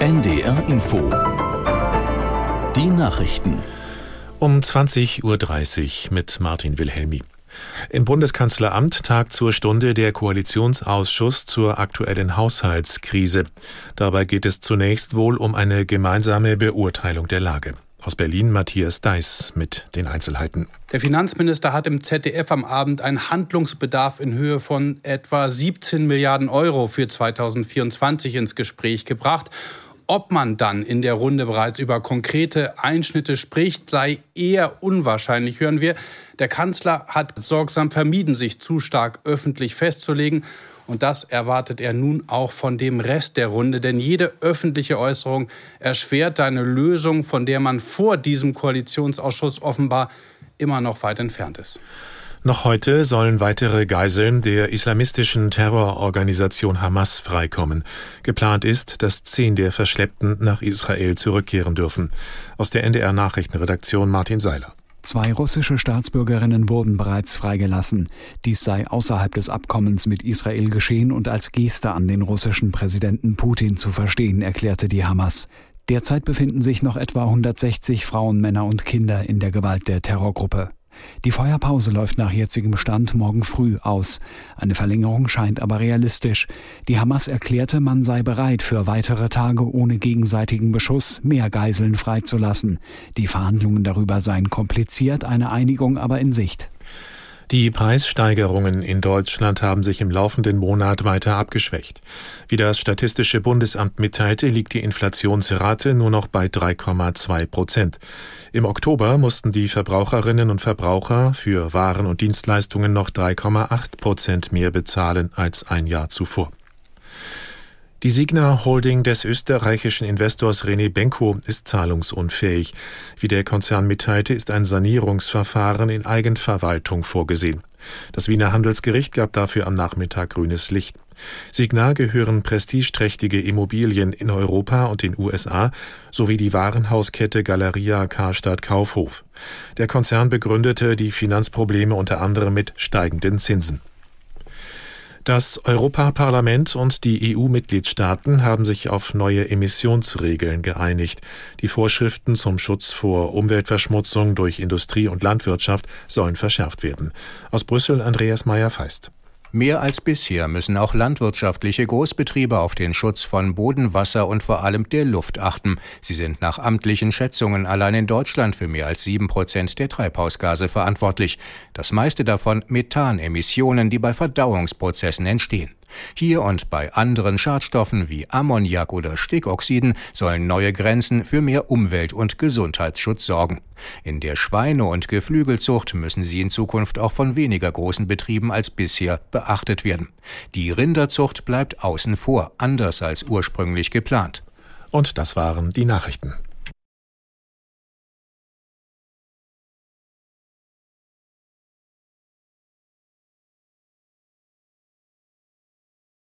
NDR Info. Die Nachrichten. Um 20.30 Uhr mit Martin Wilhelmi. Im Bundeskanzleramt tagt zur Stunde der Koalitionsausschuss zur aktuellen Haushaltskrise. Dabei geht es zunächst wohl um eine gemeinsame Beurteilung der Lage. Aus Berlin Matthias Deiß mit den Einzelheiten. Der Finanzminister hat im ZDF am Abend einen Handlungsbedarf in Höhe von etwa 17 Milliarden Euro für 2024 ins Gespräch gebracht. Ob man dann in der Runde bereits über konkrete Einschnitte spricht, sei eher unwahrscheinlich, hören wir. Der Kanzler hat sorgsam vermieden, sich zu stark öffentlich festzulegen. Und das erwartet er nun auch von dem Rest der Runde. Denn jede öffentliche Äußerung erschwert eine Lösung, von der man vor diesem Koalitionsausschuss offenbar immer noch weit entfernt ist. Noch heute sollen weitere Geiseln der islamistischen Terrororganisation Hamas freikommen. Geplant ist, dass zehn der Verschleppten nach Israel zurückkehren dürfen. Aus der NDR Nachrichtenredaktion Martin Seiler. Zwei russische Staatsbürgerinnen wurden bereits freigelassen. Dies sei außerhalb des Abkommens mit Israel geschehen und als Geste an den russischen Präsidenten Putin zu verstehen, erklärte die Hamas. Derzeit befinden sich noch etwa 160 Frauen, Männer und Kinder in der Gewalt der Terrorgruppe. Die Feuerpause läuft nach jetzigem Stand morgen früh aus. Eine Verlängerung scheint aber realistisch. Die Hamas erklärte, man sei bereit, für weitere Tage ohne gegenseitigen Beschuss mehr Geiseln freizulassen. Die Verhandlungen darüber seien kompliziert, eine Einigung aber in Sicht. Die Preissteigerungen in Deutschland haben sich im laufenden Monat weiter abgeschwächt. Wie das Statistische Bundesamt mitteilte, liegt die Inflationsrate nur noch bei 3,2 Prozent. Im Oktober mussten die Verbraucherinnen und Verbraucher für Waren und Dienstleistungen noch 3,8 Prozent mehr bezahlen als ein Jahr zuvor. Die Signa Holding des österreichischen Investors René Benko ist zahlungsunfähig. Wie der Konzern mitteilte, ist ein Sanierungsverfahren in Eigenverwaltung vorgesehen. Das Wiener Handelsgericht gab dafür am Nachmittag grünes Licht. Signa gehören prestigeträchtige Immobilien in Europa und den USA sowie die Warenhauskette Galeria Karstadt Kaufhof. Der Konzern begründete die Finanzprobleme unter anderem mit steigenden Zinsen. Das Europaparlament und die EU-Mitgliedstaaten haben sich auf neue Emissionsregeln geeinigt. Die Vorschriften zum Schutz vor Umweltverschmutzung durch Industrie und Landwirtschaft sollen verschärft werden. Aus Brüssel Andreas Meyer-Feist. Mehr als bisher müssen auch landwirtschaftliche Großbetriebe auf den Schutz von Boden, Wasser und vor allem der Luft achten. Sie sind nach amtlichen Schätzungen allein in Deutschland für mehr als sieben Prozent der Treibhausgase verantwortlich. Das meiste davon Methanemissionen, die bei Verdauungsprozessen entstehen. Hier und bei anderen Schadstoffen wie Ammoniak oder Stickoxiden sollen neue Grenzen für mehr Umwelt- und Gesundheitsschutz sorgen. In der Schweine- und Geflügelzucht müssen sie in Zukunft auch von weniger großen Betrieben als bisher beachtet werden. Die Rinderzucht bleibt außen vor, anders als ursprünglich geplant. Und das waren die Nachrichten.